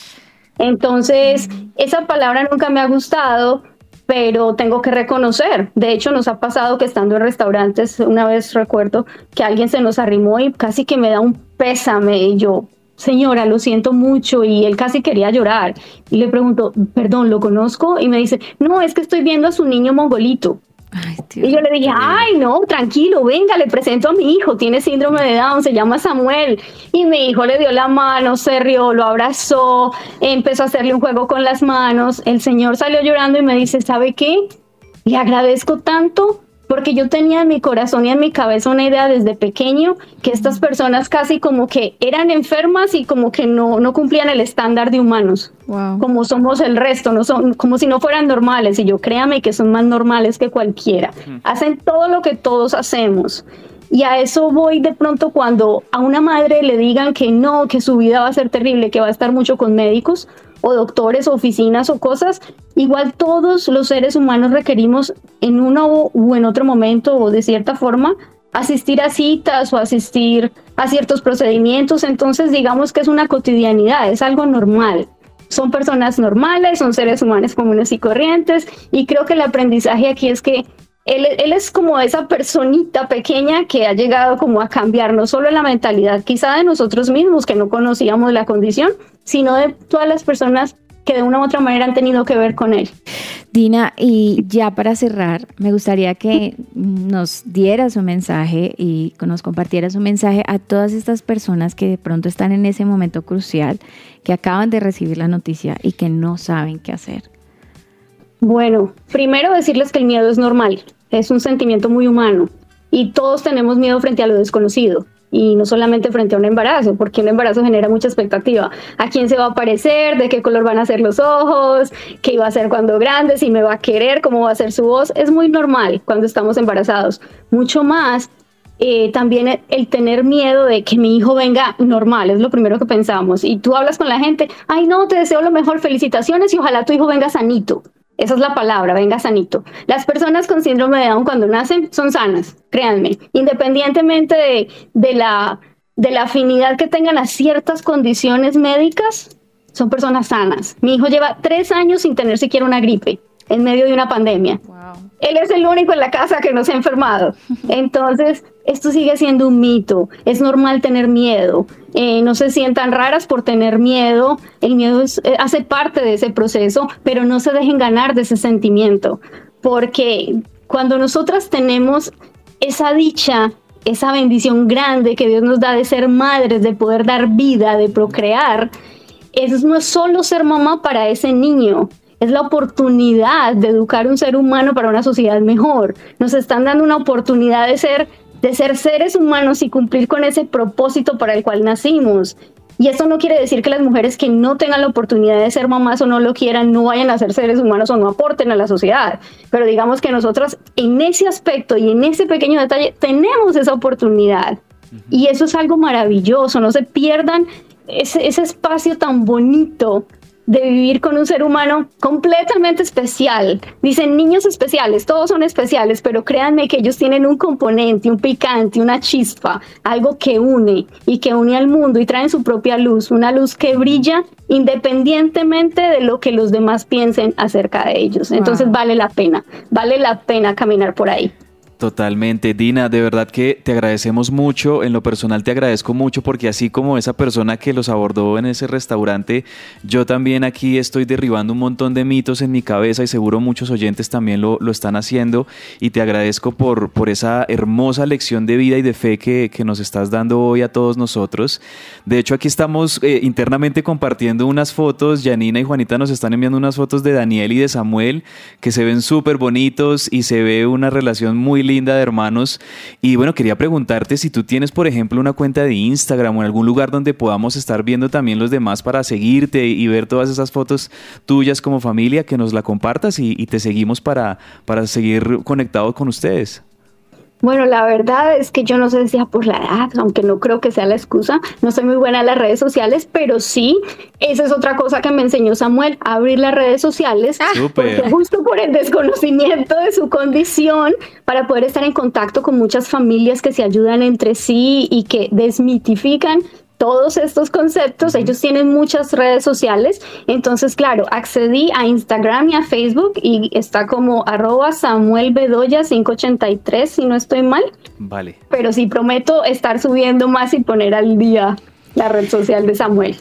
Entonces, esa palabra nunca me ha gustado pero tengo que reconocer, de hecho nos ha pasado que estando en restaurantes, una vez recuerdo que alguien se nos arrimó y casi que me da un pésame y yo, señora, lo siento mucho y él casi quería llorar. Y le pregunto, perdón, ¿lo conozco? Y me dice, no, es que estoy viendo a su niño mongolito y yo le dije, ay, no, tranquilo, venga, le presento a mi hijo, tiene síndrome de Down, se llama Samuel. Y mi hijo le dio la mano, se rió, lo abrazó, empezó a hacerle un juego con las manos. El señor salió llorando y me dice, ¿sabe qué? Le agradezco tanto porque yo tenía en mi corazón y en mi cabeza una idea desde pequeño que estas personas casi como que eran enfermas y como que no, no cumplían el estándar de humanos, como somos el resto, no son, como si no fueran normales. Y yo créame que son más normales que cualquiera. Hacen todo lo que todos hacemos. Y a eso voy de pronto cuando a una madre le digan que no, que su vida va a ser terrible, que va a estar mucho con médicos o doctores, oficinas o cosas, igual todos los seres humanos requerimos en uno u en otro momento o de cierta forma asistir a citas o asistir a ciertos procedimientos, entonces digamos que es una cotidianidad, es algo normal. Son personas normales, son seres humanos comunes y corrientes y creo que el aprendizaje aquí es que él, él, es como esa personita pequeña que ha llegado como a cambiar no solo la mentalidad quizá de nosotros mismos que no conocíamos la condición, sino de todas las personas que de una u otra manera han tenido que ver con él. Dina, y ya para cerrar, me gustaría que nos dieras un mensaje y nos compartieras un mensaje a todas estas personas que de pronto están en ese momento crucial, que acaban de recibir la noticia y que no saben qué hacer. Bueno, primero decirles que el miedo es normal, es un sentimiento muy humano y todos tenemos miedo frente a lo desconocido. Y no solamente frente a un embarazo, porque un embarazo genera mucha expectativa. ¿A quién se va a parecer? ¿De qué color van a ser los ojos? ¿Qué iba a ser cuando grande? ¿Si me va a querer? ¿Cómo va a ser su voz? Es muy normal cuando estamos embarazados. Mucho más eh, también el, tener miedo de que mi hijo venga normal, es lo primero que pensamos. Y tú hablas con la gente, ay no, te deseo lo mejor, felicitaciones y ojalá tu hijo venga sanito. Esa es la palabra, venga sanito. Las personas con síndrome de Down cuando nacen son sanas, créanme, independientemente de, de, la, de la afinidad que tengan a ciertas condiciones médicas, son personas sanas. Mi hijo lleva tres años sin tener siquiera una gripe en medio de una pandemia. Él es el único en la casa que no se ha enfermado. Entonces, esto sigue siendo un mito. Es normal tener miedo. Eh, no se sientan raras por tener miedo. El miedo eh, hace parte de ese proceso, pero no se dejen ganar de ese sentimiento. Porque cuando nosotras tenemos esa dicha, esa bendición grande que Dios nos da de ser madres, de poder dar vida, de procrear, eso no es solo ser mamá para ese niño, es la oportunidad de educar un ser humano para una sociedad mejor. Nos están dando una oportunidad de ser, de ser seres humanos y cumplir con ese propósito para el cual nacimos. Y esto no quiere decir que las mujeres que no tengan la oportunidad de ser mamás o no lo quieran, no vayan a ser seres humanos o no aporten a la sociedad. Pero digamos que nosotros en ese aspecto y en ese pequeño detalle tenemos esa oportunidad. Y eso es algo maravilloso, no se pierdan ese, ese espacio tan bonito de vivir con un ser humano completamente especial. Dicen niños especiales, todos son especiales, pero créanme que ellos tienen un componente, un picante, una chispa, algo que une y que une al mundo y traen su propia luz, una luz que brilla independientemente de lo que los demás piensen acerca de ellos. Entonces vale la pena, vale la pena caminar por ahí. Totalmente, Dina, de verdad que te agradecemos mucho, en lo personal te agradezco mucho porque así como esa persona que los abordó en ese restaurante, yo también aquí estoy derribando un montón de mitos en mi cabeza y seguro muchos oyentes también lo, lo están haciendo. Y te agradezco por, por esa hermosa lección de vida y de fe que, que nos estás dando hoy a todos nosotros. De hecho, aquí estamos eh, internamente compartiendo unas fotos, Janina y Juanita nos están enviando unas fotos de Daniel y de Samuel que se ven súper bonitos y se ve una relación muy linda de hermanos. Y bueno, quería preguntarte si tú tienes, por ejemplo, una cuenta de Instagram o en algún lugar donde podamos estar viendo también los demás para seguirte y ver todas esas fotos tuyas como familia, que nos la compartas y, y te seguimos para, para seguir conectados con ustedes. Bueno, la verdad es que yo no sé si sea por la edad, aunque no creo que sea la excusa. No soy muy buena en las redes sociales, pero sí, esa es otra cosa que me enseñó Samuel, abrir las redes sociales. Ah, justo por el desconocimiento de su condición, para poder estar en contacto con muchas familias que se ayudan entre sí y que desmitifican todos estos conceptos, ellos tienen muchas redes sociales, entonces claro, accedí a Instagram y a Facebook y está como arroba Samuel Bedoya 583 si no estoy mal. Vale. Pero sí prometo estar subiendo más y poner al día la red social de Samuel.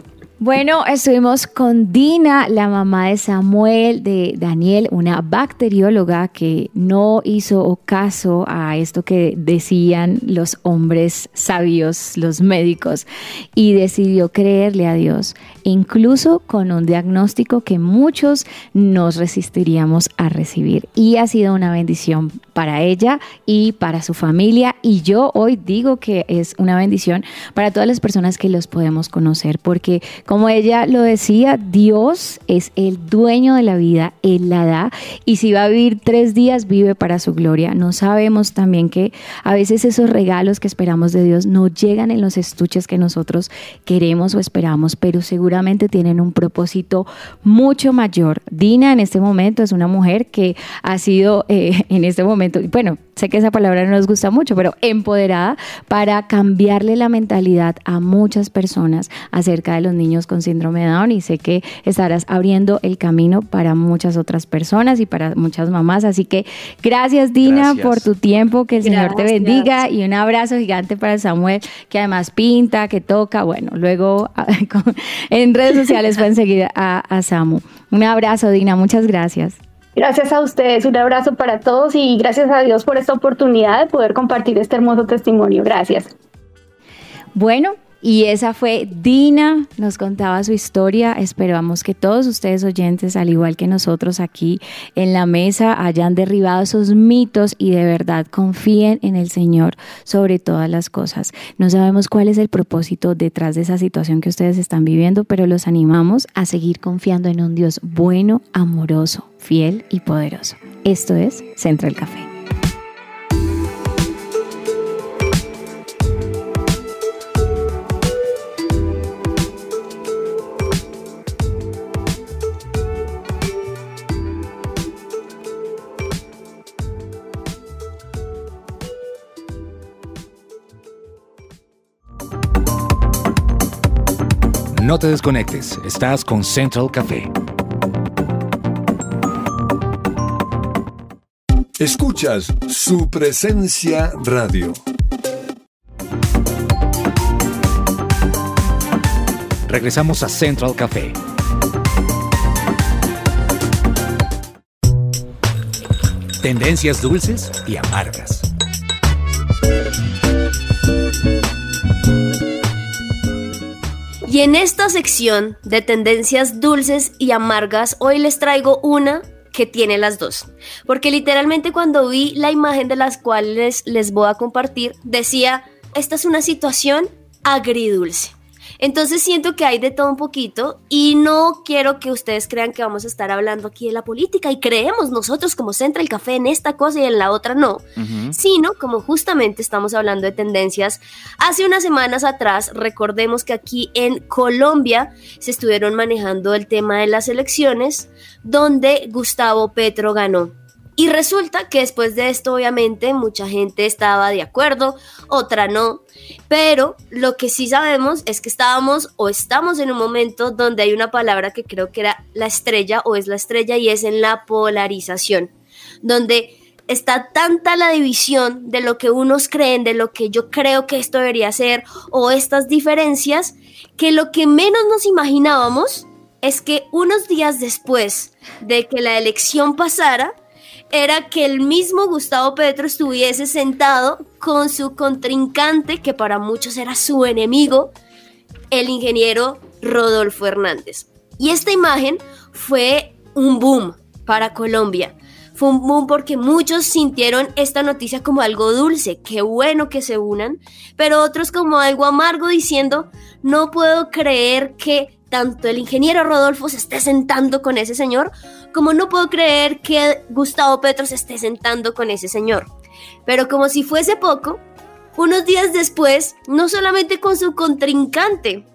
Bueno, estuvimos con Dina, la mamá de Samuel, de Daniel, una bacterióloga que no hizo caso a esto que decían los hombres sabios, los médicos, y decidió creerle a Dios, incluso con un diagnóstico que muchos nos resistiríamos a recibir. Y ha sido una bendición para ella y para su familia. Y yo hoy digo que es una bendición para todas las personas que los podemos conocer, porque como ella lo decía, Dios es el dueño de la vida, Él la da, y si va a vivir tres días, vive para su gloria. No sabemos también que a veces esos regalos que esperamos de Dios no llegan en los estuches que nosotros queremos o esperamos, pero seguramente tienen un propósito mucho mayor. Dina en este momento es una mujer que ha sido eh, en este momento, bueno, sé que esa palabra no nos gusta mucho, pero empoderada para cambiarle la mentalidad a muchas personas acerca de los niños con síndrome de Down y sé que estarás abriendo el camino para muchas otras personas y para muchas mamás. Así que gracias Dina Gracias. por tu tiempo, que el Señor te bendiga y un abrazo gigante para Samuel, que además pinta, que toca. Bueno, luego con- en redes sociales pueden seguir a, a Samu. Un abrazo Dina, muchas gracias. Gracias a ustedes, un abrazo para todos y gracias a Dios por esta oportunidad de poder compartir este hermoso testimonio. Gracias. Bueno, Y esa fue Dina, nos contaba su historia. Esperamos que todos ustedes oyentes, al igual que nosotros aquí en la mesa, hayan derribado esos mitos y de verdad confíen en el Señor sobre todas las cosas. No sabemos cuál es el propósito detrás de esa situación que ustedes están viviendo, pero los animamos a seguir confiando en un Dios bueno, amoroso, fiel y poderoso. Esto es Central Café. No te desconectes, estás con Central Café. Escuchas su presencia radio. Regresamos a Central Café. Tendencias dulces y amargas. Y en esta sección de tendencias dulces y amargas, hoy les traigo una que tiene las dos. Porque literalmente cuando vi la imagen de las cuales les voy a compartir, decía, esta es una situación agridulce. Entonces siento que hay de todo un poquito y no quiero que ustedes crean que vamos a estar hablando aquí de la política y creemos nosotros como Centra el Café en esta cosa y en la otra no, sino como justamente estamos hablando de tendencias. Hace unas semanas atrás recordemos que aquí en Colombia se estuvieron manejando el tema de las elecciones donde Gustavo Petro ganó. Y resulta que después de esto, obviamente, mucha gente estaba de acuerdo, otra no. Pero lo que sí sabemos es que estábamos o estamos en un momento donde hay una palabra que creo que era la estrella o es la estrella y es en la polarización, donde está tanta la división de lo que unos creen, de lo que yo creo que esto debería ser o estas diferencias, que lo que menos nos imaginábamos es que unos días después de que la elección pasara, era que el mismo Gustavo Petro estuviese sentado con su contrincante, que para muchos era su enemigo, el ingeniero Rodolfo Hernández. Y esta imagen fue un boom para Colombia. Fue un boom porque muchos sintieron esta noticia como algo dulce, qué bueno que se unan, pero otros como algo amargo diciendo, no puedo creer que tanto el ingeniero Rodolfo se esté sentando con ese señor, como no puedo creer que Gustavo Petro se esté sentando con ese señor. Pero como si fuese poco, unos días después, no solamente con su contrincante,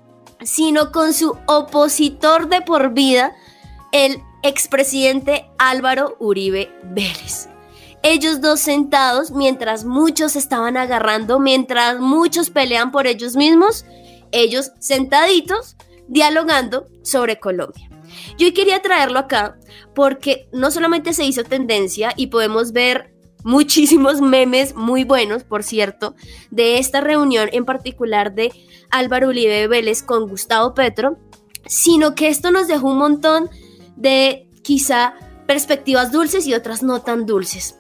sino con su opositor de por vida, el expresidente Álvaro Uribe Vélez. Ellos dos sentados mientras muchos estaban agarrando, mientras muchos pelean por ellos mismos, ellos sentaditos dialogando sobre Colombia. Yo hoy quería traerlo acá porque no solamente se hizo tendencia y podemos ver muchísimos memes muy buenos, por cierto, de esta reunión en particular de Álvaro Uribe Vélez con Gustavo Petro, sino que esto nos dejó un montón de quizá perspectivas dulces y otras no tan dulces.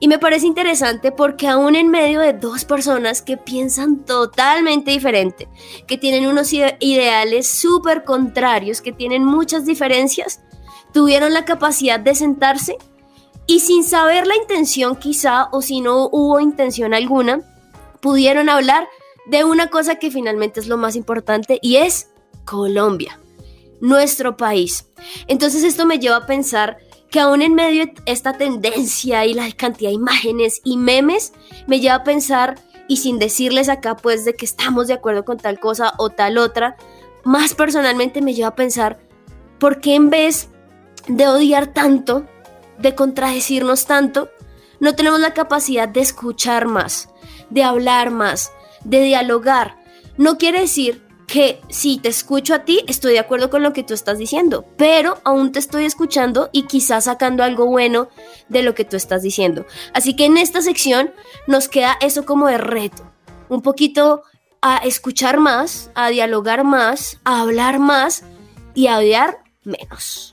Y me parece interesante porque aún en medio de dos personas que piensan totalmente diferente, que tienen unos ideales súper contrarios, que tienen muchas diferencias, tuvieron la capacidad de sentarse y sin saber la intención quizá o si no hubo intención alguna, pudieron hablar de una cosa que finalmente es lo más importante y es Colombia, nuestro país. Entonces esto me lleva a pensar que aún en medio de esta tendencia y la cantidad de imágenes y memes, me lleva a pensar, y sin decirles acá pues de que estamos de acuerdo con tal cosa o tal otra, más personalmente me lleva a pensar, ¿por qué en vez de odiar tanto, de contradecirnos tanto, no tenemos la capacidad de escuchar más, de hablar más, de dialogar? No quiere decir que si te escucho a ti, estoy de acuerdo con lo que tú estás diciendo, pero aún te estoy escuchando y quizás sacando algo bueno de lo que tú estás diciendo. Así que en esta sección nos queda eso como de reto, un poquito a escuchar más, a dialogar más, a hablar más y a odiar menos.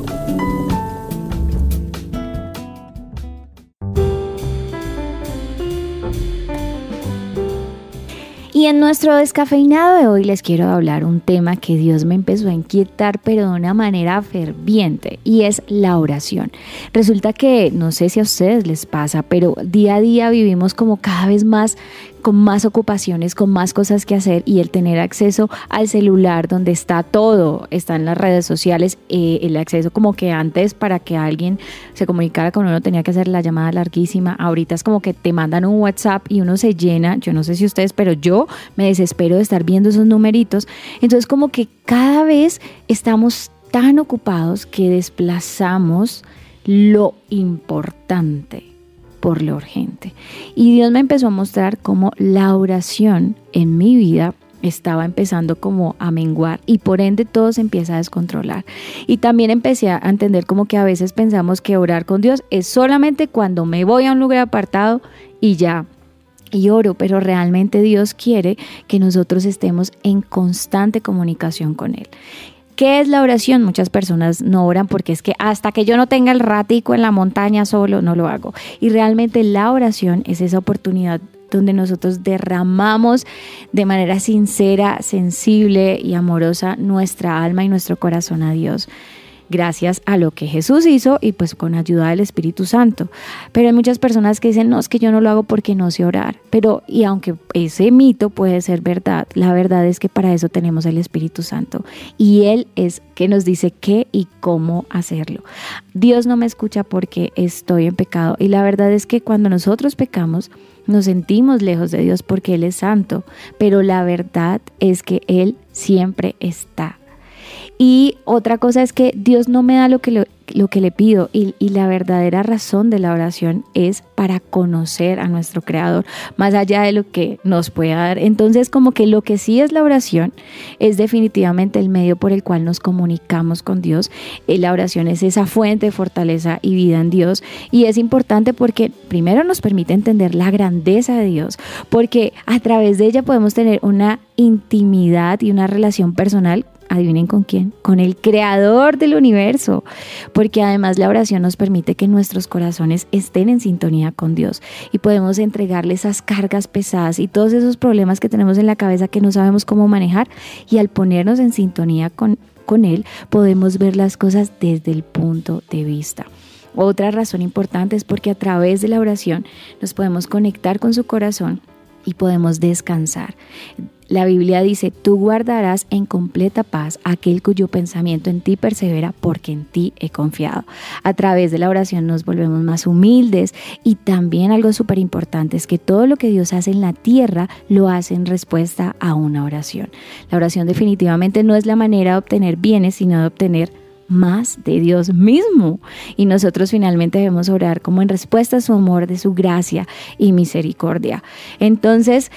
Y en nuestro descafeinado de hoy les quiero hablar un tema que Dios me empezó a inquietar, pero de una manera ferviente, y es la oración. Resulta que, no sé si a ustedes les pasa, pero día a día vivimos como cada vez más con más ocupaciones, con más cosas que hacer y el tener acceso al celular donde está todo, están las redes sociales, eh, el acceso como que antes para que alguien se comunicara con uno tenía que hacer la llamada larguísima, ahorita es como que te mandan un WhatsApp y uno se llena, yo no sé si ustedes, pero yo me desespero de estar viendo esos numeritos, entonces como que cada vez estamos tan ocupados que desplazamos lo importante por lo urgente. Y Dios me empezó a mostrar cómo la oración en mi vida estaba empezando como a menguar y por ende todo se empieza a descontrolar. Y también empecé a entender como que a veces pensamos que orar con Dios es solamente cuando me voy a un lugar apartado y ya y oro, pero realmente Dios quiere que nosotros estemos en constante comunicación con Él. ¿Qué es la oración? Muchas personas no oran porque es que hasta que yo no tenga el ratico en la montaña solo, no lo hago. Y realmente la oración es esa oportunidad donde nosotros derramamos de manera sincera, sensible y amorosa nuestra alma y nuestro corazón a Dios gracias a lo que Jesús hizo y pues con ayuda del Espíritu Santo. Pero hay muchas personas que dicen, no, es que yo no lo hago porque no sé orar. Pero, y aunque ese mito puede ser verdad, la verdad es que para eso tenemos el Espíritu Santo. Y Él es que nos dice qué y cómo hacerlo. Dios no me escucha porque estoy en pecado. Y la verdad es que cuando nosotros pecamos, nos sentimos lejos de Dios porque Él es santo. Pero la verdad es que Él siempre está y otra cosa es que Dios no me da lo que, lo, que le pido y, y, la verdadera razón de la oración es para conocer a nuestro Creador, más allá de lo que nos pueda dar. Entonces, como que lo que sí es la oración es definitivamente el medio por el cual nos comunicamos con Dios. Eh, la oración es esa fuente de fortaleza y vida en Dios y es importante porque primero nos permite entender la grandeza de Dios, porque a través de ella podemos tener una intimidad y una relación personal adivinen con quién, con el creador del universo, porque además la oración nos permite que nuestros corazones estén en sintonía con Dios y podemos entregarle esas cargas pesadas y todos esos problemas que tenemos en la cabeza que no sabemos cómo manejar y al ponernos en sintonía con, con Él podemos ver las cosas desde el punto de vista. Otra razón importante es porque a través de la oración nos podemos conectar con su corazón y podemos descansar. La Biblia dice, tú guardarás en completa paz aquel cuyo pensamiento en ti persevera porque en ti he confiado. A través de la oración nos volvemos más humildes y también algo súper importante es que todo lo que Dios hace en la tierra lo hace en respuesta a una oración. La oración definitivamente no es la manera de obtener bienes, sino de obtener más de Dios mismo. Y nosotros finalmente debemos orar como en respuesta a su amor, de su gracia y misericordia. Entonces,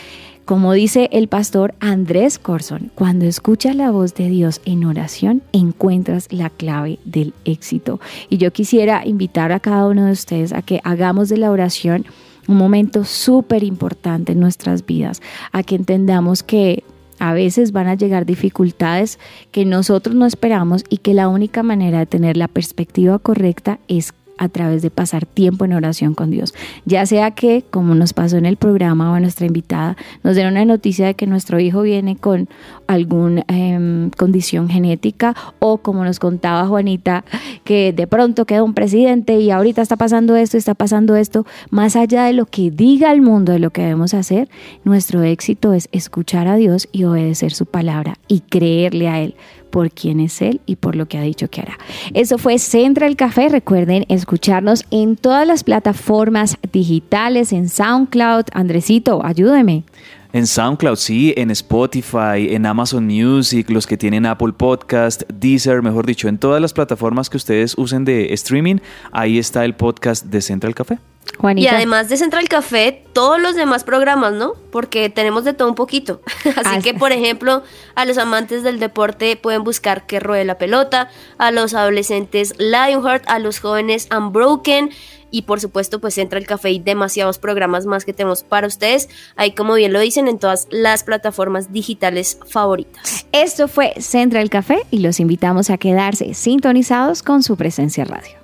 como dice el pastor Andrés Corson, cuando escuchas la voz de Dios en oración, encuentras la clave del éxito. Y yo quisiera invitar a cada uno de ustedes a que hagamos de la oración un momento súper importante en nuestras vidas, a que entendamos que a veces van a llegar dificultades que nosotros no esperamos y que la única manera de tener la perspectiva correcta es a través de pasar tiempo en oración con Dios. Ya sea que, como nos pasó en el programa o a nuestra invitada, nos den una noticia de que nuestro hijo viene con alguna em, condición genética o como nos contaba Juanita, que de pronto queda un presidente y ahorita está pasando esto, está pasando esto, más allá de lo que diga el mundo de lo que debemos hacer, nuestro éxito es escuchar a Dios y obedecer su palabra y creerle a Él por quién es Él y por lo que ha dicho que hará. Eso fue Central Café. Recuerden escucharnos en todas las plataformas digitales, en SoundCloud. Andresito, ayúdeme. En SoundCloud, sí, en Spotify, en Amazon Music, los que tienen Apple Podcast, Deezer, mejor dicho, en todas las plataformas que ustedes usen de streaming, ahí está el podcast de Central Café. Y además de Central Café, todos los demás programas, ¿no? Porque tenemos de todo un poquito. Así que, por ejemplo, a los amantes del deporte pueden buscar que ruede la pelota, a los adolescentes Lionheart, a los jóvenes Unbroken y por supuesto pues entra el café y demasiados programas más que tenemos para ustedes, ahí como bien lo dicen en todas las plataformas digitales favoritas. Esto fue Central Café y los invitamos a quedarse sintonizados con su presencia radio.